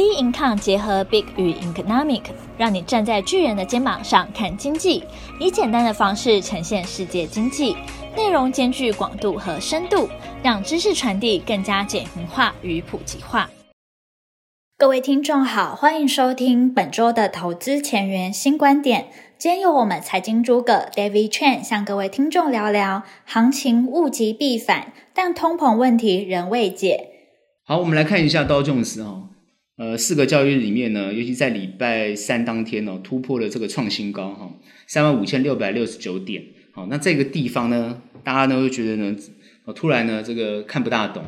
B Income 结合 Big 与 Economic，让你站在巨人的肩膀上看经济，以简单的方式呈现世界经济，内容兼具广度和深度，让知识传递更加简明化与普及化。各位听众好，欢迎收听本周的投资前沿新观点。今天由我们财经诸葛 David Chen 向各位听众聊聊行情物极必反，但通膨问题仍未解。好，我们来看一下刀琼斯哈。呃，四个交易日里面呢，尤其在礼拜三当天哦，突破了这个创新高哈，三万五千六百六十九点。好，那这个地方呢，大家呢会觉得呢，突然呢，这个看不大懂，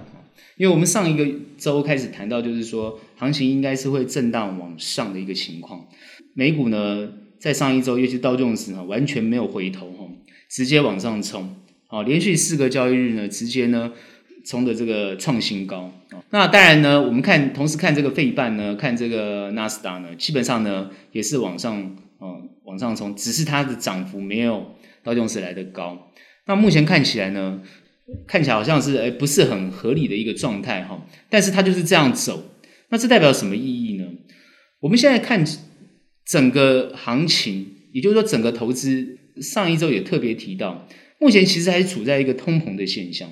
因为我们上一个周开始谈到，就是说行情应该是会震荡往上的一个情况。美股呢，在上一周，尤其到这种时呢，完全没有回头哈，直接往上冲，好，连续四个交易日呢，直接呢。冲的这个创新高，那当然呢，我们看同时看这个费半呢，看这个纳斯达呢，基本上呢也是往上，嗯，往上冲，只是它的涨幅没有道琼斯来的高。那目前看起来呢，看起来好像是诶不是很合理的一个状态哈，但是它就是这样走，那这代表什么意义呢？我们现在看整个行情，也就是说整个投资，上一周也特别提到，目前其实还处在一个通膨的现象。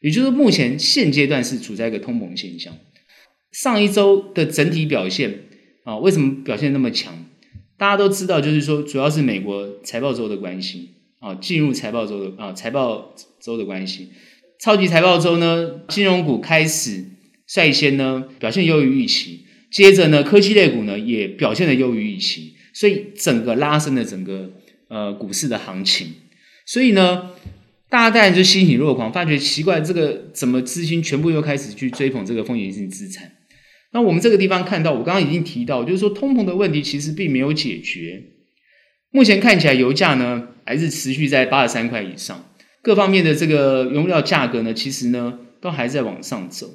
也就是目前现阶段是处在一个通膨现象。上一周的整体表现啊，为什么表现那么强？大家都知道，就是说主要是美国财报周的关系啊，进入财报周的啊财报周的关系。超级财报周呢，金融股开始率先呢表现优于预期，接着呢科技类股呢也表现得优于预期，所以整个拉升了整个呃股市的行情。所以呢。大家当然就欣喜若狂，发觉奇怪，这个怎么资金全部又开始去追捧这个风险性资产？那我们这个地方看到，我刚刚已经提到，就是说通膨的问题其实并没有解决。目前看起来，油价呢还是持续在八十三块以上，各方面的这个原料价格呢，其实呢都还在往上走。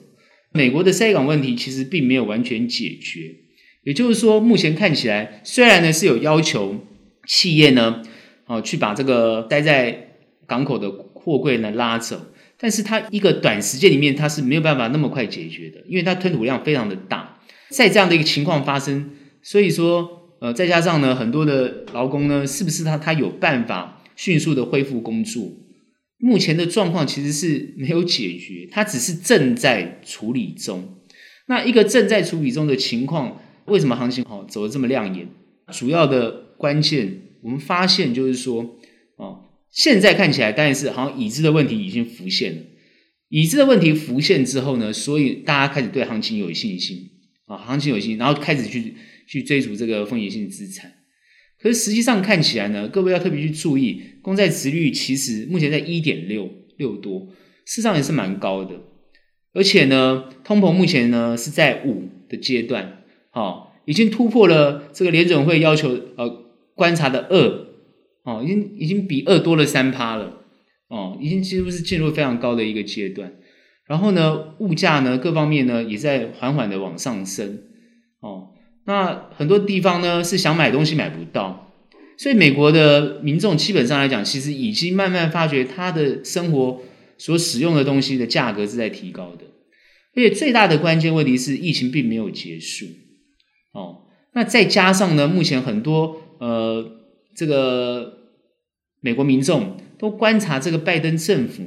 美国的塞港问题其实并没有完全解决，也就是说，目前看起来，虽然呢是有要求企业呢，哦去把这个待在港口的货柜呢拉走，但是它一个短时间里面它是没有办法那么快解决的，因为它吞吐量非常的大。在这样的一个情况发生，所以说呃再加上呢很多的劳工呢，是不是他他有办法迅速的恢复工作？目前的状况其实是没有解决，它只是正在处理中。那一个正在处理中的情况，为什么行情好走得这么亮眼？主要的关键我们发现就是说哦。现在看起来，当然是好像已知的问题已经浮现了。已知的问题浮现之后呢，所以大家开始对行情有信心啊，行情有信心，然后开始去去追逐这个风险性资产。可是实际上看起来呢，各位要特别去注意，公债殖率其实目前在一点六六多，事实上也是蛮高的。而且呢，通膨目前呢是在五的阶段，好，已经突破了这个联准会要求呃观察的二。哦，已经已经比二多了三趴了，哦，已经几乎是进入非常高的一个阶段。然后呢，物价呢，各方面呢也在缓缓的往上升。哦，那很多地方呢是想买东西买不到，所以美国的民众基本上来讲，其实已经慢慢发觉他的生活所使用的东西的价格是在提高的。而且最大的关键问题是疫情并没有结束。哦，那再加上呢，目前很多呃。这个美国民众都观察这个拜登政府，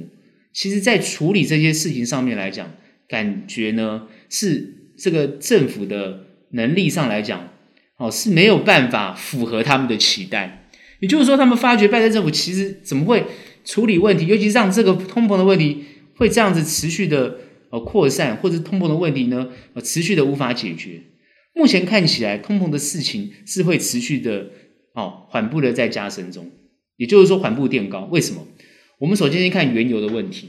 其实在处理这些事情上面来讲，感觉呢是这个政府的能力上来讲，哦是没有办法符合他们的期待。也就是说，他们发觉拜登政府其实怎么会处理问题，尤其是让这个通膨的问题会这样子持续的呃扩散，或者通膨的问题呢呃持续的无法解决。目前看起来，通膨的事情是会持续的。哦，缓步的在加深中，也就是说缓步垫高。为什么？我们首先先看原油的问题。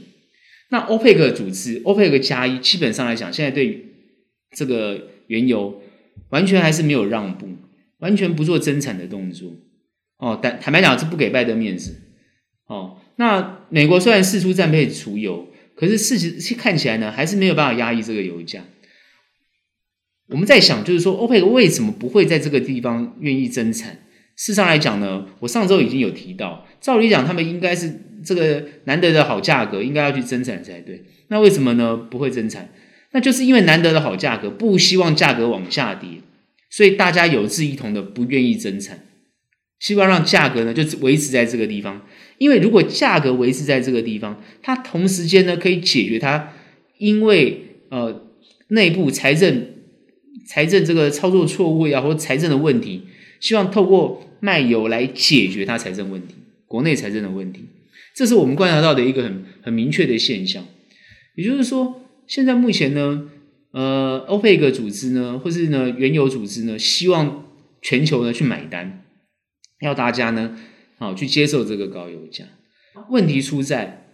那欧佩克组织，欧佩克加一，基本上来讲，现在对这个原油完全还是没有让步，完全不做增产的动作。哦，但坦白讲是不给拜登面子。哦，那美国虽然试出战备储油，可是事实看起来呢，还是没有办法压抑这个油价。我们在想，就是说欧佩克为什么不会在这个地方愿意增产？事上来讲呢，我上周已经有提到，照理讲他们应该是这个难得的好价格，应该要去增产才对。那为什么呢？不会增产？那就是因为难得的好价格，不希望价格往下跌，所以大家有志一同的不愿意增产，希望让价格呢就维持在这个地方。因为如果价格维持在这个地方，它同时间呢可以解决它因为呃内部财政财政这个操作错误呀，或财政的问题，希望透过卖油来解决它财政问题，国内财政的问题，这是我们观察到的一个很很明确的现象。也就是说，现在目前呢，呃，欧佩克组织呢，或是呢原油组织呢，希望全球呢去买单，要大家呢。好，去接受这个高油价。问题出在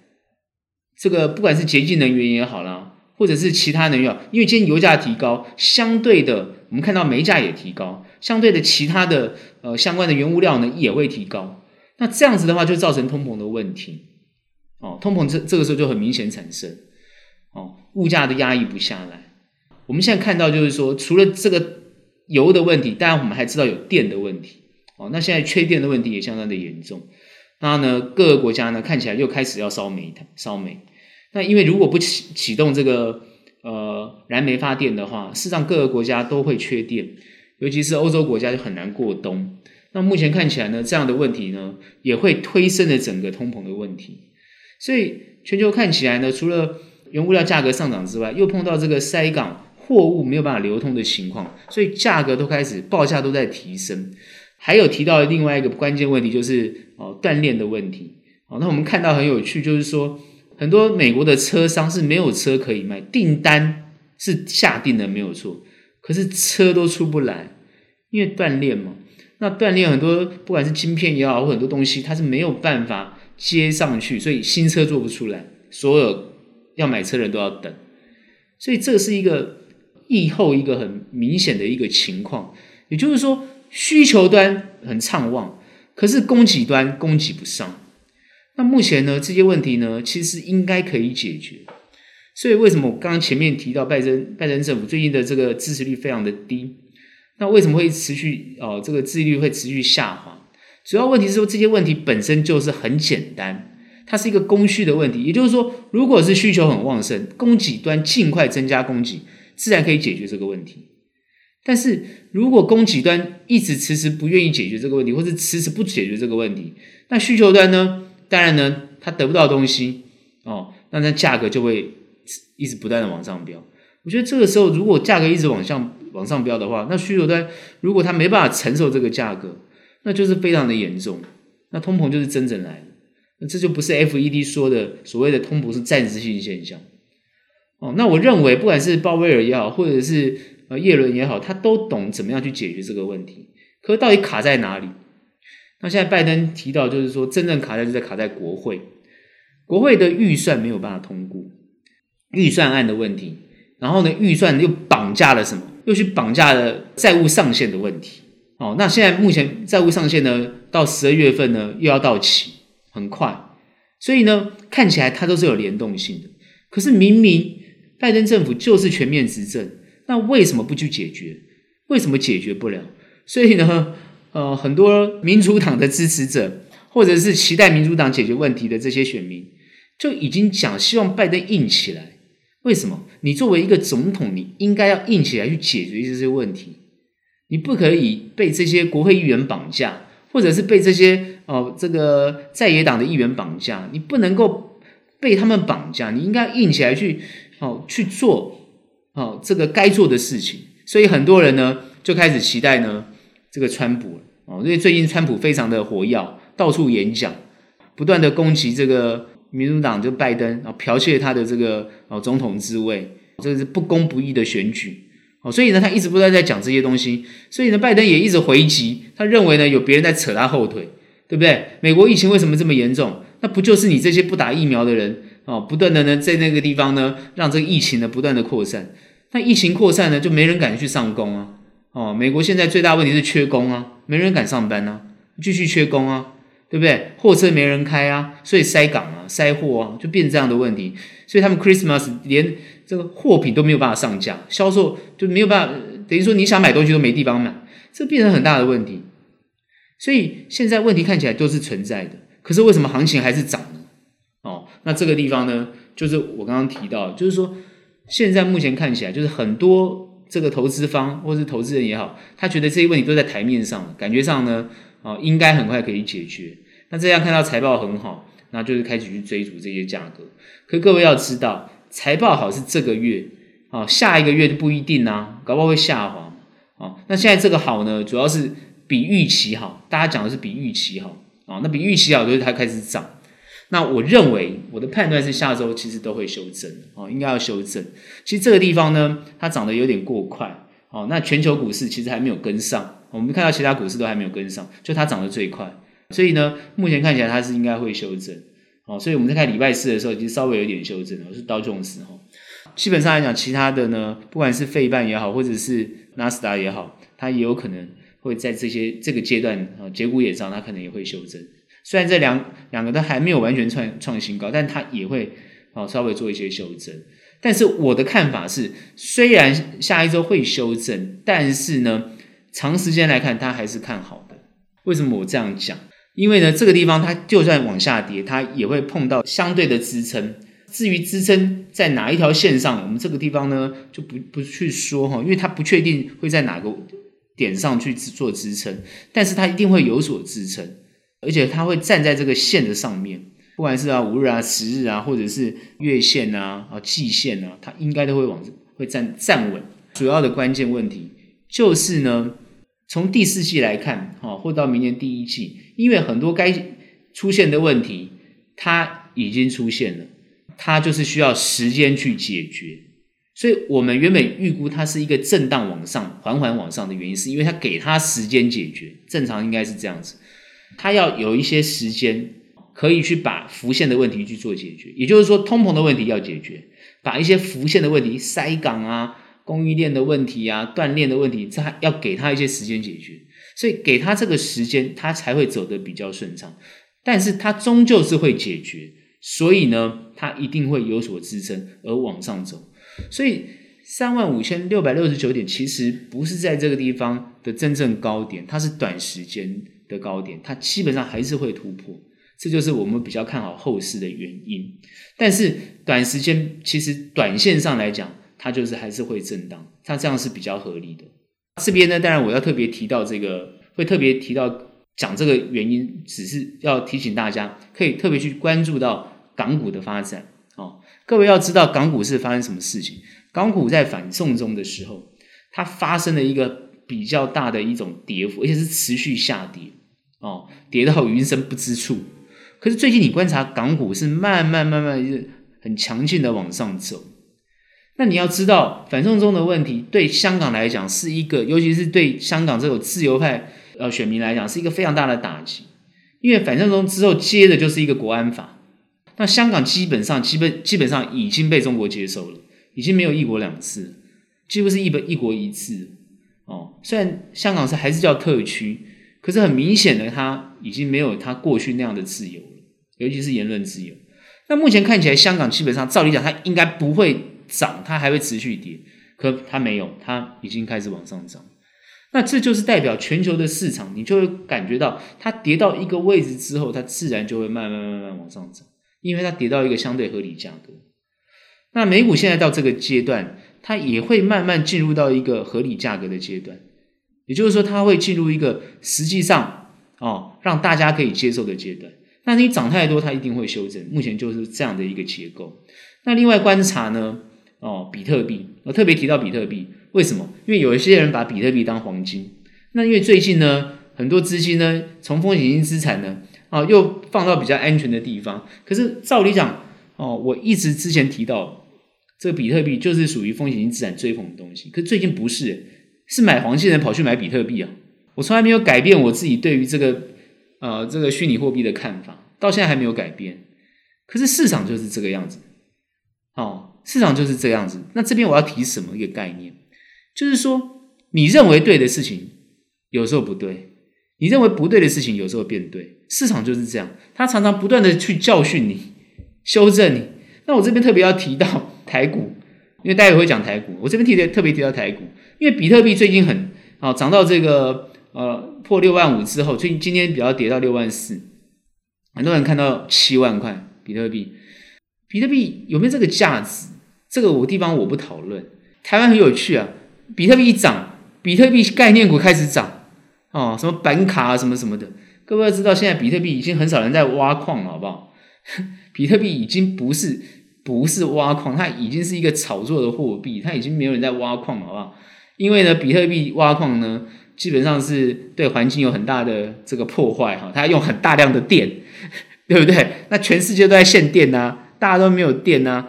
这个，不管是洁净能源也好啦，或者是其他能源，因为今天油价提高，相对的，我们看到煤价也提高，相对的，其他的呃相关的原物料呢也会提高。那这样子的话，就造成通膨的问题。哦，通膨这这个时候就很明显产生。哦，物价都压抑不下来。我们现在看到就是说，除了这个油的问题，当然我们还知道有电的问题。哦，那现在缺电的问题也相当的严重。那呢，各个国家呢看起来又开始要烧煤炭、烧煤。那因为如果不启启动这个呃燃煤发电的话，事实上各个国家都会缺电，尤其是欧洲国家就很难过冬。那目前看起来呢，这样的问题呢也会推升了整个通膨的问题。所以全球看起来呢，除了原物料价格上涨之外，又碰到这个塞港货物没有办法流通的情况，所以价格都开始报价都在提升。还有提到另外一个关键问题，就是哦锻炼的问题。哦，那我们看到很有趣，就是说很多美国的车商是没有车可以卖，订单是下定的没有错，可是车都出不来，因为断链嘛。那断链很多，不管是晶片也好，或很多东西，它是没有办法接上去，所以新车做不出来，所有要买车的人都要等。所以这是一个疫后一个很明显的一个情况，也就是说。需求端很畅旺，可是供给端供给不上。那目前呢，这些问题呢，其实应该可以解决。所以为什么我刚刚前面提到拜登拜登政府最近的这个支持率非常的低？那为什么会持续哦？这个支持率会持续下滑？主要问题是说，这些问题本身就是很简单，它是一个供需的问题。也就是说，如果是需求很旺盛，供给端尽快增加供给，自然可以解决这个问题。但是如果供给端一直迟迟不愿意解决这个问题，或是迟迟不解决这个问题，那需求端呢？当然呢，他得不到东西哦，那它价格就会一直不断的往上飙。我觉得这个时候，如果价格一直往上往上飙的话，那需求端如果他没办法承受这个价格，那就是非常的严重。那通膨就是真正来了，那这就不是 FED 说的所谓的通膨是暂时性现象哦。那我认为，不管是鲍威尔也好，或者是呃，叶伦也好，他都懂怎么样去解决这个问题。可是到底卡在哪里？那现在拜登提到，就是说真正卡在就在卡在国会，国会的预算没有办法通过预算案的问题。然后呢，预算又绑架了什么？又去绑架了债务上限的问题。哦，那现在目前债务上限呢，到十二月份呢又要到期，很快。所以呢，看起来它都是有联动性的。可是明明拜登政府就是全面执政。那为什么不去解决？为什么解决不了？所以呢，呃，很多民主党的支持者，或者是期待民主党解决问题的这些选民，就已经讲希望拜登硬起来。为什么？你作为一个总统，你应该要硬起来去解决这些问题。你不可以被这些国会议员绑架，或者是被这些哦、呃、这个在野党的议员绑架。你不能够被他们绑架，你应该硬起来去哦去做。哦，这个该做的事情，所以很多人呢就开始期待呢这个川普哦，因为最近川普非常的活跃，到处演讲，不断的攻击这个民主党就拜登啊，剽窃他的这个哦总统之位，这是不公不义的选举哦，所以呢他一直不断在讲这些东西，所以呢拜登也一直回击，他认为呢有别人在扯他后腿，对不对？美国疫情为什么这么严重？那不就是你这些不打疫苗的人？哦，不断的呢，在那个地方呢，让这个疫情呢不断的扩散。那疫情扩散呢，就没人敢去上工啊。哦，美国现在最大问题是缺工啊，没人敢上班啊，继续缺工啊，对不对？货车没人开啊，所以塞港啊，塞货啊，就变这样的问题。所以他们 Christmas 连这个货品都没有办法上架，销售就没有办法，等于说你想买东西都没地方买，这变成很大的问题。所以现在问题看起来都是存在的，可是为什么行情还是涨呢？哦，那这个地方呢，就是我刚刚提到，就是说，现在目前看起来，就是很多这个投资方或是投资人也好，他觉得这些问题都在台面上，感觉上呢，啊，应该很快可以解决。那这样看到财报很好，那就是开始去追逐这些价格。可各位要知道，财报好是这个月，啊，下一个月就不一定啊，搞不好会下滑。啊，那现在这个好呢，主要是比预期好，大家讲的是比预期好。啊，那比预期好就是它开始涨。那我认为我的判断是下周其实都会修正，哦，应该要修正。其实这个地方呢，它涨得有点过快，哦，那全球股市其实还没有跟上，我们看到其他股市都还没有跟上，就它涨得最快，所以呢，目前看起来它是应该会修正，哦，所以我们在看礼拜四的时候，已经稍微有点修正，我是道琼斯，哦，基本上来讲，其他的呢，不管是费半也好，或者是纳斯达也好，它也有可能会在这些这个阶段啊，节骨眼上，它可能也会修正。虽然这两两个都还没有完全创创新高，但它也会啊稍微做一些修正。但是我的看法是，虽然下一周会修正，但是呢，长时间来看它还是看好的。为什么我这样讲？因为呢，这个地方它就算往下跌，它也会碰到相对的支撑。至于支撑在哪一条线上，我们这个地方呢就不不去说哈，因为它不确定会在哪个点上去做支撑，但是它一定会有所支撑。而且它会站在这个线的上面，不管是啊五日啊、十日啊，或者是月线啊、啊季线啊，它应该都会往会站站稳。主要的关键问题就是呢，从第四季来看，哈，或到明年第一季，因为很多该出现的问题它已经出现了，它就是需要时间去解决。所以我们原本预估它是一个震荡往上、缓缓往上的原因，是因为它给它时间解决，正常应该是这样子。它要有一些时间，可以去把浮现的问题去做解决，也就是说，通膨的问题要解决，把一些浮现的问题，塞港啊、供应链的问题啊、断链的问题，这要给他一些时间解决。所以给他这个时间，他才会走得比较顺畅。但是他终究是会解决，所以呢，他一定会有所支撑而往上走。所以三万五千六百六十九点其实不是在这个地方的真正高点，它是短时间的高点，它基本上还是会突破，这就是我们比较看好后市的原因。但是短时间其实短线上来讲，它就是还是会震荡，它这样是比较合理的。这边呢，当然我要特别提到这个，会特别提到讲这个原因，只是要提醒大家，可以特别去关注到港股的发展。哦，各位要知道港股是发生什么事情？港股在反送中的时候，它发生了一个比较大的一种跌幅，而且是持续下跌。哦，跌到云深不知处。可是最近你观察港股是慢慢慢慢是很强劲的往上走。那你要知道，反送中的问题对香港来讲是一个，尤其是对香港这种自由派呃选民来讲是一个非常大的打击。因为反送中之后接的就是一个国安法，那香港基本上基本基本上已经被中国接收了，已经没有一国两制，几乎是一本一国一制。哦，虽然香港是还是叫特区。可是很明显的，他已经没有他过去那样的自由了，尤其是言论自由。那目前看起来，香港基本上照理讲，它应该不会涨，它还会持续跌。可它没有，它已经开始往上涨。那这就是代表全球的市场，你就会感觉到它跌到一个位置之后，它自然就会慢慢慢慢往上涨，因为它跌到一个相对合理价格。那美股现在到这个阶段，它也会慢慢进入到一个合理价格的阶段。也就是说，它会进入一个实际上哦，让大家可以接受的阶段。那你涨太多，它一定会修正。目前就是这样的一个结构。那另外观察呢，哦，比特币，我特别提到比特币，为什么？因为有一些人把比特币当黄金。那因为最近呢，很多资金呢，从风险性资产呢，哦，又放到比较安全的地方。可是照理讲，哦，我一直之前提到，这个比特币就是属于风险性资产追捧的东西。可是最近不是。是买黄金的人跑去买比特币啊！我从来没有改变我自己对于这个呃这个虚拟货币的看法，到现在还没有改变。可是市场就是这个样子，哦，市场就是这样子。那这边我要提什么一个概念？就是说，你认为对的事情有时候不对，你认为不对的事情有时候变对。市场就是这样，它常常不断的去教训你、修正你。那我这边特别要提到台股。因为待会会讲台股，我这边提的特别提到台股，因为比特币最近很啊涨到这个呃破六万五之后，最近今天比较跌到六万四，很多人看到七万块比特币，比特币有没有这个价值？这个我地方我不讨论。台湾很有趣啊，比特币一涨，比特币概念股开始涨哦，什么板卡啊，什么什么的。各位要知道，现在比特币已经很少人在挖矿了，好不好？比特币已经不是不是挖矿，它已经是一个炒作的货币，它已经没有人在挖矿了，好不好？因为呢，比特币挖矿呢，基本上是对环境有很大的这个破坏哈，它用很大量的电，对不对？那全世界都在限电呐，大家都没有电呐，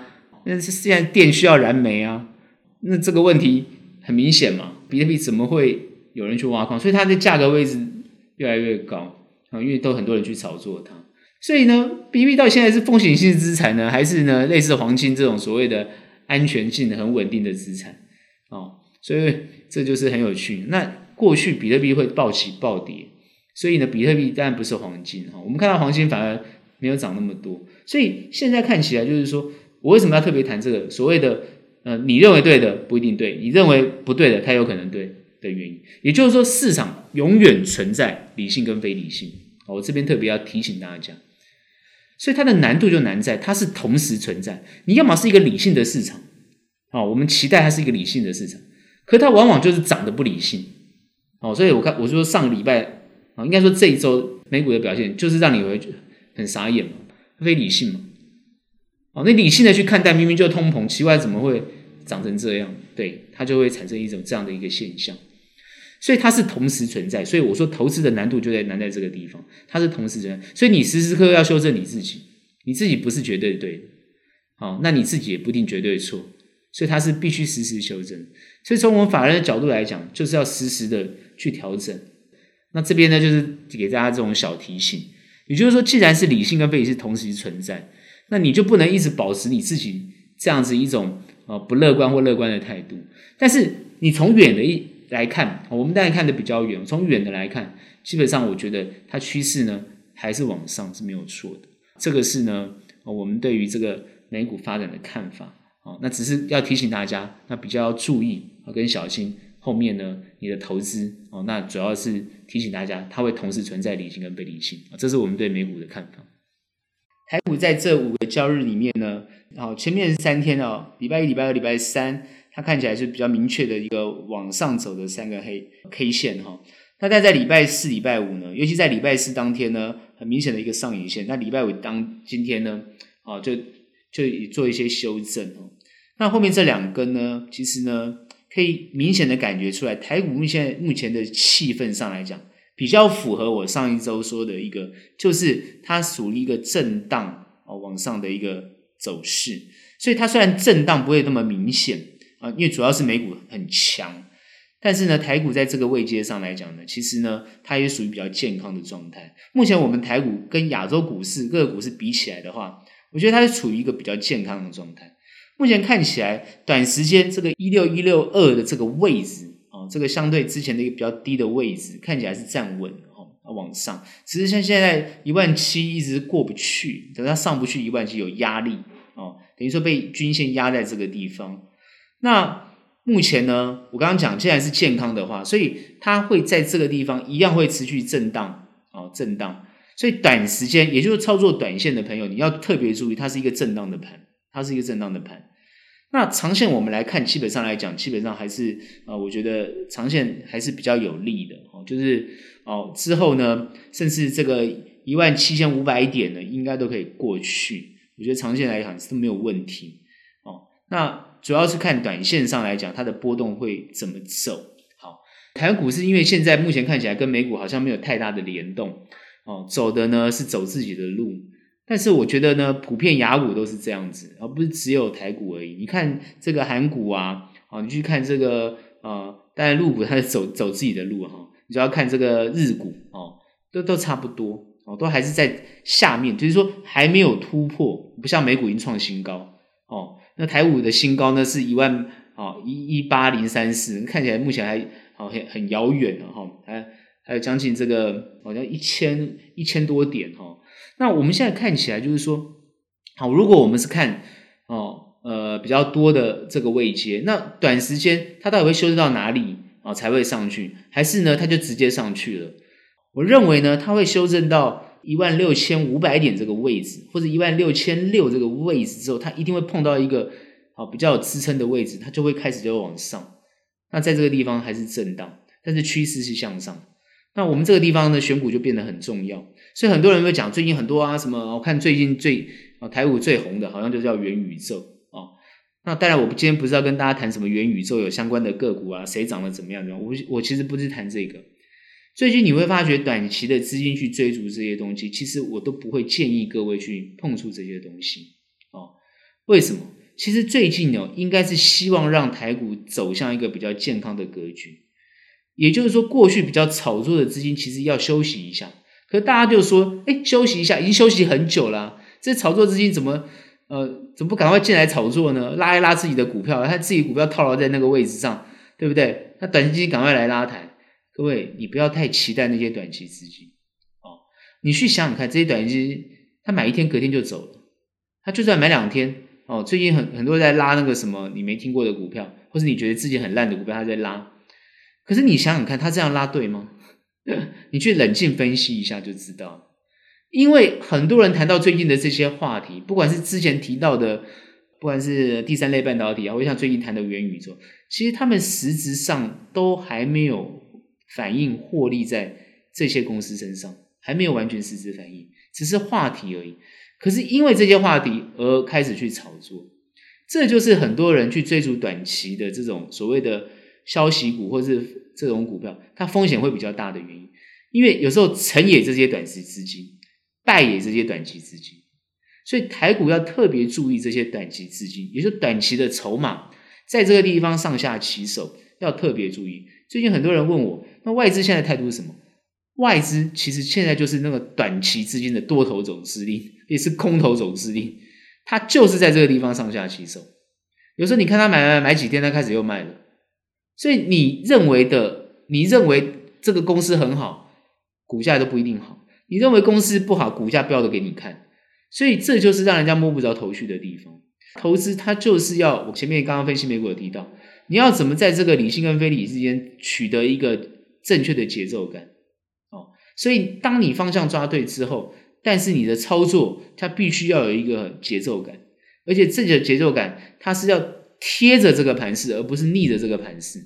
那现在电需要燃煤啊，那这个问题很明显嘛，比特币怎么会有人去挖矿？所以它的价格位置越来越高啊，因为都很多人去炒作它。所以呢，比特币到现在是风险性资产呢，还是呢类似黄金这种所谓的安全性很稳定的资产？哦，所以这就是很有趣。那过去比特币会暴起暴跌，所以呢，比特币当然不是黄金哈。我们看到黄金反而没有涨那么多，所以现在看起来就是说，我为什么要特别谈这个所谓的呃，你认为对的不一定对，你认为不对的它有可能对的原因，也就是说，市场永远存在理性跟非理性。我这边特别要提醒大家。所以它的难度就难在它是同时存在。你要么是一个理性的市场，哦，我们期待它是一个理性的市场，可它往往就是涨得不理性，哦，所以我看我说上个礼拜啊，应该说这一周美股的表现就是让你会觉得很傻眼嘛，非理性嘛，哦，那理性的去看待明明就通膨，奇怪怎么会涨成这样？对，它就会产生一种这样的一个现象。所以它是同时存在，所以我说投资的难度就在难在这个地方，它是同时存在，所以你时时刻刻要修正你自己，你自己不是绝对对的，好，那你自己也不一定绝对错，所以它是必须实时修正。所以从我们法人的角度来讲，就是要实时的去调整。那这边呢，就是给大家这种小提醒，也就是说，既然是理性跟非理性同时存在，那你就不能一直保持你自己这样子一种啊不乐观或乐观的态度，但是你从远的一。来看，我们当然看的比较远。从远的来看，基本上我觉得它趋势呢还是往上是没有错的。这个是呢，我们对于这个美股发展的看法。哦，那只是要提醒大家，那比较要注意啊跟小心后面呢你的投资哦。那主要是提醒大家，它会同时存在理性跟非理性啊。这是我们对美股的看法。台股在这五个交易日里面呢，好，前面是三天哦，礼拜一、礼拜二、礼拜三。它看起来是比较明确的一个往上走的三个黑 K 线哈，那但在礼拜四、礼拜五呢，尤其在礼拜四当天呢，很明显的一个上影线。那礼拜五当今天呢，啊，就就做一些修正哦。那后面这两根呢，其实呢，可以明显的感觉出来，台股目前目前的气氛上来讲，比较符合我上一周说的一个，就是它属于一个震荡啊往上的一个走势。所以它虽然震荡不会那么明显。啊，因为主要是美股很强，但是呢，台股在这个位阶上来讲呢，其实呢，它也属于比较健康的状态。目前我们台股跟亚洲股市各个股市比起来的话，我觉得它是处于一个比较健康的状态。目前看起来，短时间这个一六一六二的这个位置啊，这个相对之前的一个比较低的位置，看起来是站稳哦，往上。只是像现在一万七一直过不去，等它上不去一万七有压力哦，等于说被均线压在这个地方。那目前呢，我刚刚讲，既然是健康的话，所以它会在这个地方一样会持续震荡，哦，震荡。所以短时间，也就是操作短线的朋友，你要特别注意，它是一个震荡的盘，它是一个震荡的盘。那长线我们来看，基本上来讲，基本上还是啊、呃，我觉得长线还是比较有利的哦。就是哦，之后呢，甚至这个一万七千五百点呢，应该都可以过去。我觉得长线来讲是没有问题哦。那。主要是看短线上来讲，它的波动会怎么走。好，台湾股市因为现在目前看起来跟美股好像没有太大的联动，哦，走的呢是走自己的路。但是我觉得呢，普遍雅股都是这样子，而不是只有台股而已。你看这个韩股啊，哦，你去看这个呃，当然陆股它是走走自己的路哈。你就要看这个日股哦，都都差不多哦，都还是在下面，就是说还没有突破，不像美股已经创新高哦。那台股的新高呢，是一万啊一一八零三四，看起来目前还好很很遥远了哈，还还有将近这个好像一千一千多点哈。那我们现在看起来就是说，好，如果我们是看哦呃比较多的这个位阶，那短时间它到底会修正到哪里啊才会上去？还是呢它就直接上去了？我认为呢它会修正到。一万六千五百点这个位置，或者一万六千六这个位置之后，它一定会碰到一个好比较有支撑的位置，它就会开始就往上。那在这个地方还是震荡，但是趋势是向上。那我们这个地方的，选股就变得很重要。所以很多人会讲，最近很多啊什么，我看最近最啊台股最红的，好像就叫元宇宙啊。那当然，我今天不是要跟大家谈什么元宇宙有相关的个股啊，谁涨得怎么样？我我其实不是谈这个。最近你会发觉，短期的资金去追逐这些东西，其实我都不会建议各位去碰触这些东西哦。为什么？其实最近哦，应该是希望让台股走向一个比较健康的格局，也就是说，过去比较炒作的资金其实要休息一下。可是大家就说，哎，休息一下，已经休息很久了，这炒作资金怎么呃，怎么不赶快进来炒作呢？拉一拉自己的股票，他自己股票套牢在那个位置上，对不对？那短期资金赶快来拉抬。各位，你不要太期待那些短期资金哦，你去想想看，这些短期资金，他买一天隔天就走了，他就算买两天。哦，最近很很多在拉那个什么你没听过的股票，或是你觉得自己很烂的股票，他在拉。可是你想想看，他这样拉对吗？你去冷静分析一下就知道。因为很多人谈到最近的这些话题，不管是之前提到的，不管是第三类半导体啊，或像最近谈的元宇宙，其实他们实质上都还没有反映获利在这些公司身上，还没有完全实质反映，只是话题而已。可是因为这些话题而开始去炒作，这就是很多人去追逐短期的这种所谓的消息股或是这种股票，它风险会比较大的原因。因为有时候成也这些短期资金，败也这些短期资金，所以台股要特别注意这些短期资金，也就是短期的筹码，在这个地方上下其手要特别注意。最近很多人问我，那外资现在态度是什么？外资其实现在就是那个短期资金的多头总司令，也是空头总司令，他就是在这个地方上下其手。有时候你看他买买买几天，他开始又卖了。所以你认为的，你认为这个公司很好，股价都不一定好；你认为公司不好，股价标的给你看。所以这就是让人家摸不着头绪的地方。投资它就是要，我前面刚刚分析美股有提到，你要怎么在这个理性跟非理性之间取得一个正确的节奏感哦。所以，当你方向抓对之后，但是你的操作它必须要有一个节奏感，而且这个节奏感它是要贴着这个盘势，而不是逆着这个盘势。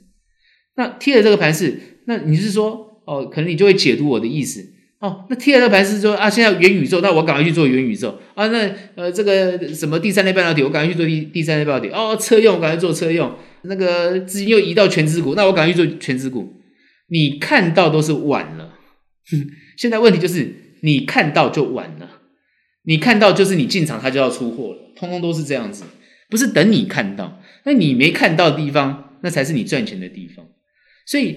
那贴着这个盘势，那你是说哦，可能你就会解读我的意思哦。那贴着这个盘势说啊，现在元宇宙，那我赶快去做元宇宙啊。那呃，这个什么第三类半导体，我赶快去做第第三类半导体哦。车用，我赶快做车用。那个资金又移到权值股，那我赶快去做权值股。你看到都是晚了。现在问题就是你看到就晚了，你看到就是你进场它就要出货了，通通都是这样子，不是等你看到，那你没看到的地方，那才是你赚钱的地方。所以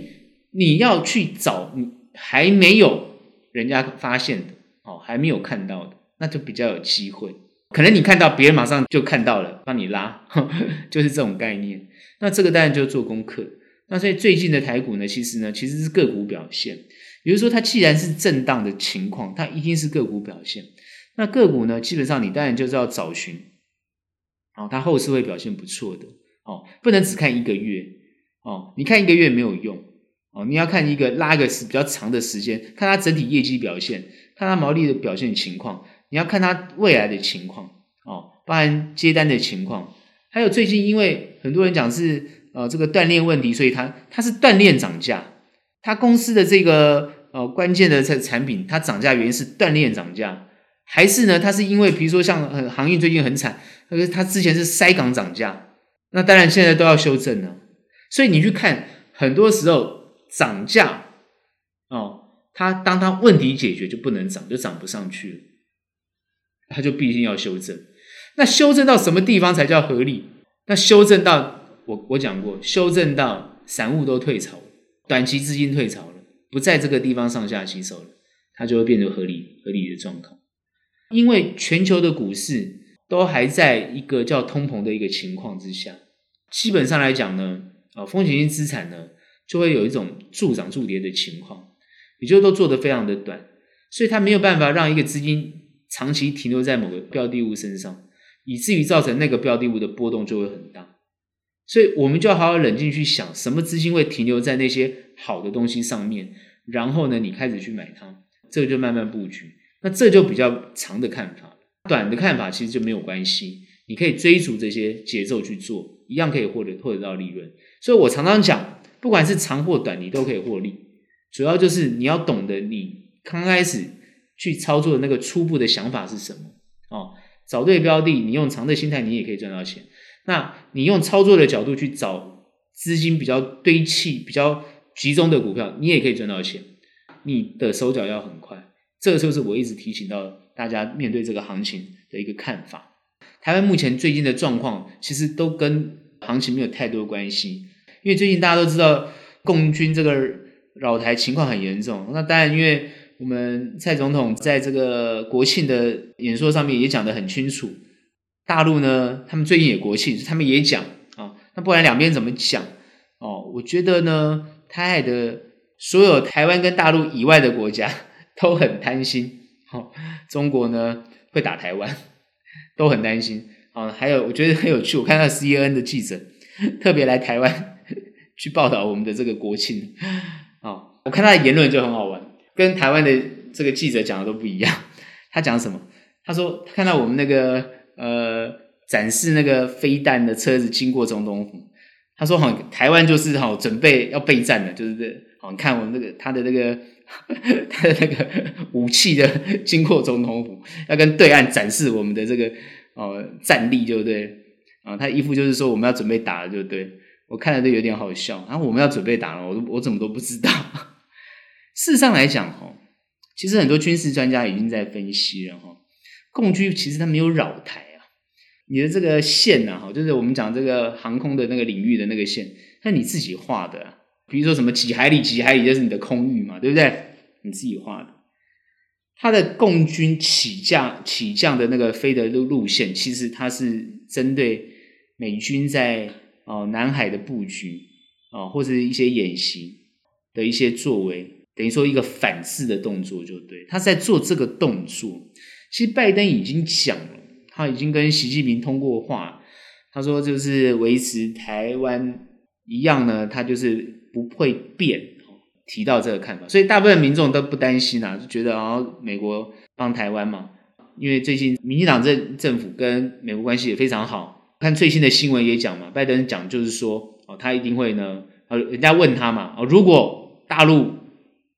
你要去找你还没有人家发现的，哦，还没有看到的，那就比较有机会。可能你看到别人马上就看到了，帮你拉呵呵，就是这种概念。那这个当然就做功课。那所以最近的台股呢，其实呢，其实是个股表现。比如说，它既然是震荡的情况，它一定是个股表现。那个股呢，基本上你当然就是要找寻，哦，它后市会表现不错的哦，不能只看一个月哦，你看一个月没有用哦，你要看一个拉一个时比较长的时间，看它整体业绩表现，看它毛利的表现情况，你要看它未来的情况哦，包含接单的情况，还有最近因为很多人讲是。呃，这个锻炼问题，所以它它是锻炼涨价。它公司的这个呃关键的这产品，它涨价原因是锻炼涨价，还是呢？它是因为比如说像呃航运最近很惨，那个它之前是塞港涨价，那当然现在都要修正了。所以你去看，很多时候涨价哦，它当它问题解决就不能涨，就涨不上去了，它就必须要修正。那修正到什么地方才叫合理？那修正到。我我讲过，修正到散户都退潮，短期资金退潮了，不在这个地方上下其手了，它就会变成合理合理的状况。因为全球的股市都还在一个叫通膨的一个情况之下，基本上来讲呢，啊，风险性资产呢就会有一种助涨助跌的情况，也就都做得非常的短，所以它没有办法让一个资金长期停留在某个标的物身上，以至于造成那个标的物的波动就会很大。所以，我们就要好好冷静去想，什么资金会停留在那些好的东西上面，然后呢，你开始去买它，这个就慢慢布局。那这就比较长的看法，短的看法其实就没有关系。你可以追逐这些节奏去做，一样可以获得获得到利润。所以我常常讲，不管是长或短，你都可以获利。主要就是你要懂得你刚开始去操作的那个初步的想法是什么哦。找对标的，你用长的心态，你也可以赚到钱。那你用操作的角度去找资金比较堆砌、比较集中的股票，你也可以赚到钱。你的手脚要很快，这个就是我一直提醒到大家面对这个行情的一个看法。台湾目前最近的状况，其实都跟行情没有太多关系，因为最近大家都知道共军这个扰台情况很严重。那当然，因为我们蔡总统在这个国庆的演说上面也讲得很清楚，大陆呢，他们最近也国庆，他们也讲啊，那不然两边怎么讲？哦，我觉得呢，台海的。所有台湾跟大陆以外的国家 都很贪心，哦，中国呢会打台湾，都很担心。啊，还有我觉得很有趣，我看到 CNN 的记者特别来台湾 去报道我们的这个国庆，啊，我看他的言论就很好玩，跟台湾的这个记者讲的都不一样。他讲什么？他说他看到我们那个呃展示那个飞弹的车子经过总统府，他说好，台湾就是好准备要备战了，就是这。好，你看我们那个他的那个 他的那个武器的经过总统府，要跟对岸展示我们的这个哦战力，对不对？啊，他一副就是说我们要准备打了，对不对？我看了都有点好笑。然后我们要准备打了，我我怎么都不知道。事实上来讲，哈，其实很多军事专家已经在分析了，哈，共军其实他没有扰台啊，你的这个线呐，哈，就是我们讲这个航空的那个领域的那个线，那你自己画的。比如说什么几海里几海里就是你的空域嘛，对不对？你自己画的。它的共军起降起降的那个飞的路路线，其实它是针对美军在哦南海的布局啊，或者一些演习的一些作为，等于说一个反制的动作，就对。他在做这个动作。其实拜登已经讲了，他已经跟习近平通过话，他说就是维持台湾一样呢，他就是。不会变，提到这个看法，所以大部分民众都不担心啊，就觉得啊，美国帮台湾嘛，因为最近民进党政政府跟美国关系也非常好，看最新的新闻也讲嘛，拜登讲就是说哦，他一定会呢，人家问他嘛，哦，如果大陆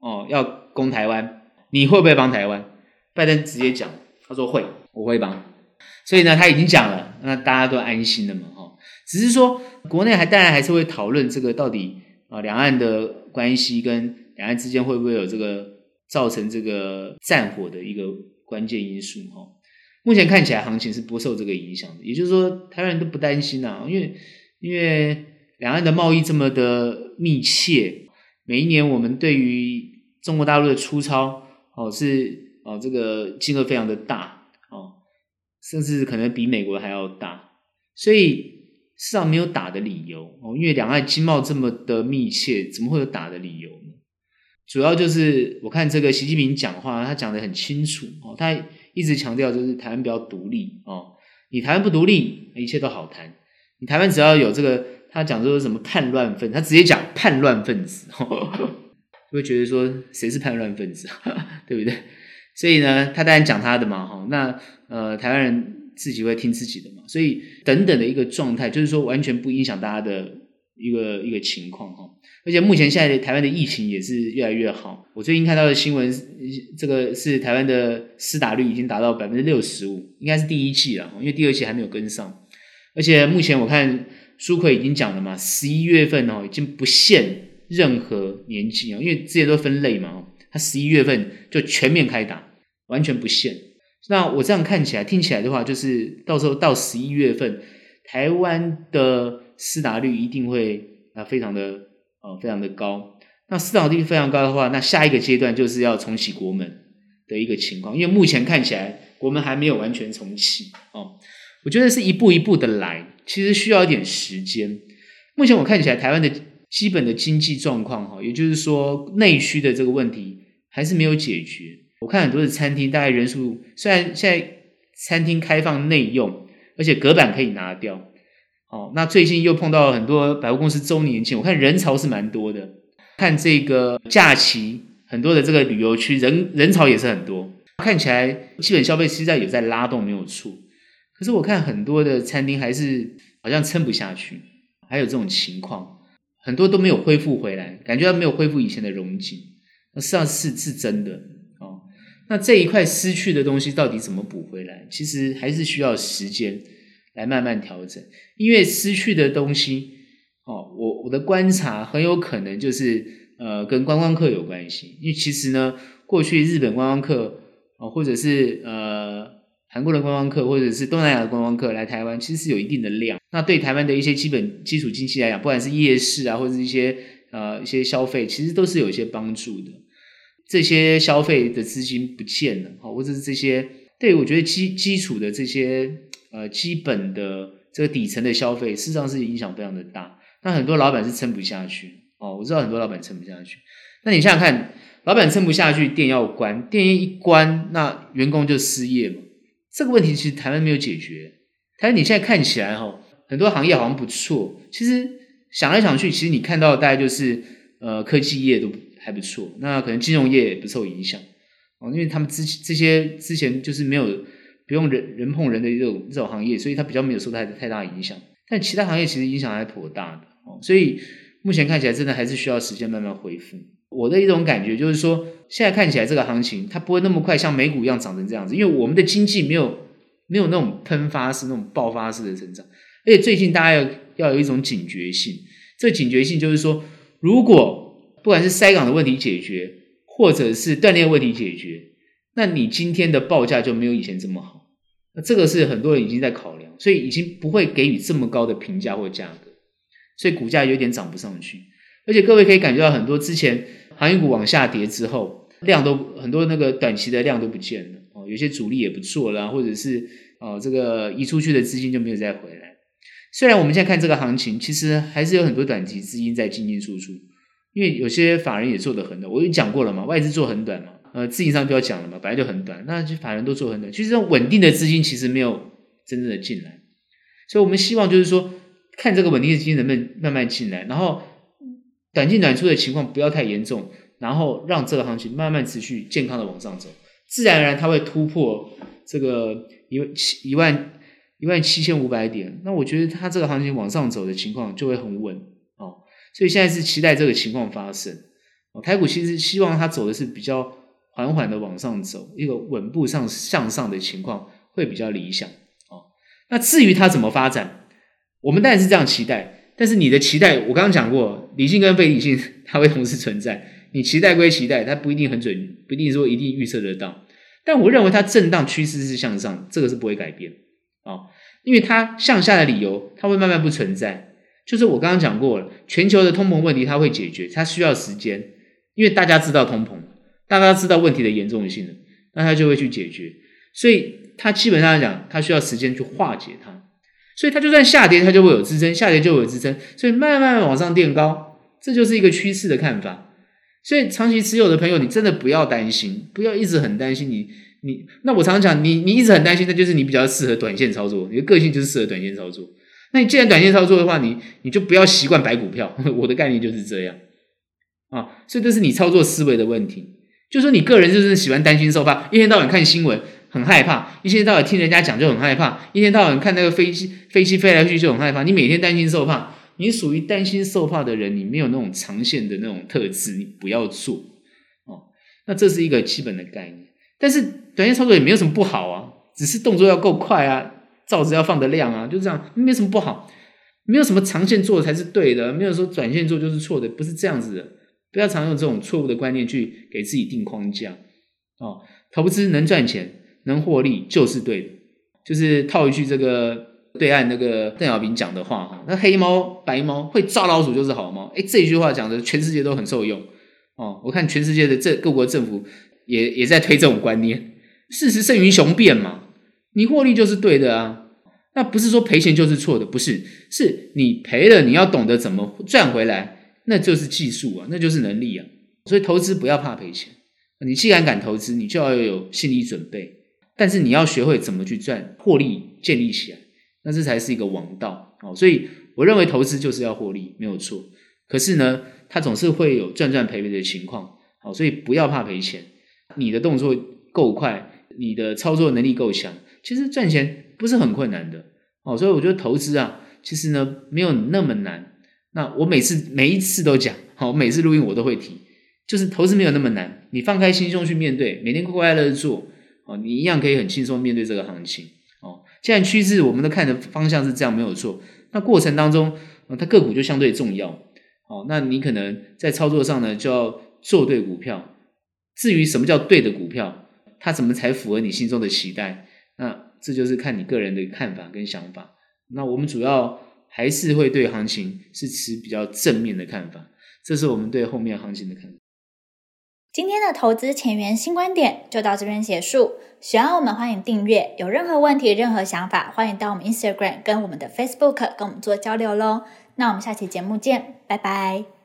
哦要攻台湾，你会不会帮台湾？拜登直接讲，他说会，我会帮，所以呢，他已经讲了，那大家都安心了嘛，哈，只是说国内还当然还是会讨论这个到底。啊，两岸的关系跟两岸之间会不会有这个造成这个战火的一个关键因素？哈，目前看起来行情是不受这个影响的，也就是说，台湾人都不担心啊，因为因为两岸的贸易这么的密切，每一年我们对于中国大陆的出超哦是哦这个金额非常的大哦，甚至可能比美国还要大，所以。市场没有打的理由哦，因为两岸经贸这么的密切，怎么会有打的理由呢？主要就是我看这个习近平讲话，他讲得很清楚哦，他一直强调就是台湾比较独立哦，你台湾不独立，一切都好谈。你台湾只要有这个，他讲说什么叛乱分子，他直接讲叛乱分子，就会觉得说谁是叛乱分子，对不对？所以呢，他当然讲他的嘛，哈，那呃，台湾人。自己会听自己的嘛，所以等等的一个状态，就是说完全不影响大家的一个一个情况哈。而且目前现在的台湾的疫情也是越来越好。我最近看到的新闻，这个是台湾的施打率已经达到百分之六十五，应该是第一季了，因为第二季还没有跟上。而且目前我看苏奎已经讲了嘛，十一月份哦已经不限任何年纪啊，因为之前都分类嘛，他十一月份就全面开打，完全不限。那我这样看起来、听起来的话，就是到时候到十一月份，台湾的施打率一定会啊非常的呃非常的高。那施打率非常高的话，那下一个阶段就是要重启国门的一个情况，因为目前看起来国门还没有完全重启哦。我觉得是一步一步的来，其实需要一点时间。目前我看起来，台湾的基本的经济状况哈，也就是说内需的这个问题还是没有解决。我看很多的餐厅，大概人数虽然现在餐厅开放内用，而且隔板可以拿掉。哦，那最近又碰到很多百货公司周年庆，我看人潮是蛮多的。看这个假期，很多的这个旅游区人人潮也是很多，看起来基本消费实在有在拉动，没有错。可是我看很多的餐厅还是好像撑不下去，还有这种情况，很多都没有恢复回来，感觉到没有恢复以前的荣景。那事实上是是真的。那这一块失去的东西到底怎么补回来？其实还是需要时间来慢慢调整，因为失去的东西哦，我我的观察很有可能就是呃跟观光客有关系，因为其实呢，过去日本观光客哦，或者是呃。韩国的观光客或者是东南亚的观光客来台湾，其实是有一定的量。那对台湾的一些基本基础经济来讲，不管是夜市啊，或者是一些呃一些消费，其实都是有一些帮助的。这些消费的资金不见了，哈或者是这些对我觉得基基础的这些呃基本的这个底层的消费，事实上是影响非常的大。那很多老板是撑不下去哦，我知道很多老板撑不下去。那你想想看，老板撑不下去，店要关，店一关，那员工就失业嘛。这个问题其实台湾没有解决。台湾你现在看起来哈，很多行业好像不错。其实想来想去，其实你看到的大概就是呃科技业都还不错，那可能金融业也不受影响哦，因为他们之这些之前就是没有不用人人碰人的这种这种行业，所以它比较没有受太太大影响。但其他行业其实影响还颇大的哦，所以目前看起来真的还是需要时间慢慢恢复。我的一种感觉就是说，现在看起来这个行情它不会那么快像美股一样涨成这样子，因为我们的经济没有没有那种喷发式、那种爆发式的成长。而且最近大家要要有一种警觉性，这警觉性就是说，如果不管是塞港的问题解决，或者是断链问题解决，那你今天的报价就没有以前这么好。那这个是很多人已经在考量，所以已经不会给予这么高的评价或价格，所以股价有点涨不上去。而且各位可以感觉到很多之前。航运股往下跌之后，量都很多，那个短期的量都不见了哦。有些主力也不做了，或者是哦，这个移出去的资金就没有再回来。虽然我们现在看这个行情，其实还是有很多短期资金在进进出出，因为有些法人也做得很短。我已经讲过了嘛，外资做很短嘛，呃，自营商不要讲了嘛，本来就很短，那就法人都做很短。其实这种稳定的资金其实没有真正的进来，所以我们希望就是说，看这个稳定的资金能不能慢慢进来，然后。短进短出的情况不要太严重，然后让这个行情慢慢持续健康的往上走，自然而然它会突破这个一万七一万一万七千五百点。那我觉得它这个行情往上走的情况就会很稳。所以现在是期待这个情况发生哦。台股其实希望它走的是比较缓缓的往上走，一个稳步上向上的情况会比较理想哦。那至于它怎么发展，我们当然是这样期待。但是你的期待，我刚刚讲过，理性跟非理性 它会同时存在。你期待归期待，它不一定很准，不一定说一定预测得到。但我认为它震荡趋势是向上，这个是不会改变、哦，因为它向下的理由，它会慢慢不存在。就是我刚刚讲过了，全球的通膨问题它会解决，它需要时间，因为大家知道通膨，大家知道问题的严重性了，那它就会去解决。所以它基本上来讲，它需要时间去化解它。所以它就算下跌，它就会有支撑；下跌就会有支撑，所以慢慢往上垫高，这就是一个趋势的看法。所以长期持有的朋友，你真的不要担心，不要一直很担心你。你那我常常讲，你你一直很担心，那就是你比较适合短线操作，你的个性就是适合短线操作。那你既然短线操作的话，你你就不要习惯白股票。我的概念就是这样啊，所以这是你操作思维的问题。就说你个人就是喜欢担心受怕，一天到晚看新闻。很害怕，一天到晚听人家讲就很害怕，一天到晚看那个飞机飞机飞来飞去就很害怕。你每天担心受怕，你属于担心受怕的人，你没有那种长线的那种特质，你不要做哦。那这是一个基本的概念，但是短线操作也没有什么不好啊，只是动作要够快啊，罩子要放得亮啊，就这样，没什么不好，没有什么长线做才是对的，没有说短线做就是错的，不是这样子的，不要常用这种错误的观念去给自己定框架哦。投资能赚钱。能获利就是对的，就是套一句这个对岸那个邓小平讲的话哈，那黑猫白猫会抓老鼠就是好猫，诶，这句话讲的全世界都很受用哦。我看全世界的这各国政府也也在推这种观念，事实胜于雄辩嘛，你获利就是对的啊，那不是说赔钱就是错的，不是，是你赔了你要懂得怎么赚回来，那就是技术啊，那就是能力啊，所以投资不要怕赔钱，你既然敢投资，你就要有心理准备。但是你要学会怎么去赚获利，建立起来，那这才是一个王道哦。所以我认为投资就是要获利，没有错。可是呢，它总是会有赚赚赔赔的情况，好，所以不要怕赔钱。你的动作够快，你的操作能力够强，其实赚钱不是很困难的哦。所以我觉得投资啊，其实呢没有那么难。那我每次每一次都讲，好，每次录音我都会提，就是投资没有那么难，你放开心胸去面对，每天快快乐乐做，哦，你一样可以很轻松面对这个行情。哦，既然趋势我们都看的方向是这样，没有错。那过程当中，它个股就相对重要。哦，那你可能在操作上呢，就要做对股票。至于什么叫对的股票，它怎么才符合你心中的期待？那这就是看你个人的看法跟想法。那我们主要还是会对行情是持比较正面的看法，这是我们对后面行情的看法。今天的投资前沿新观点就到这边结束。喜欢我们，欢迎订阅。有任何问题、任何想法，欢迎到我们 Instagram 跟我们的 Facebook 跟我们做交流喽。那我们下期节目见，拜拜。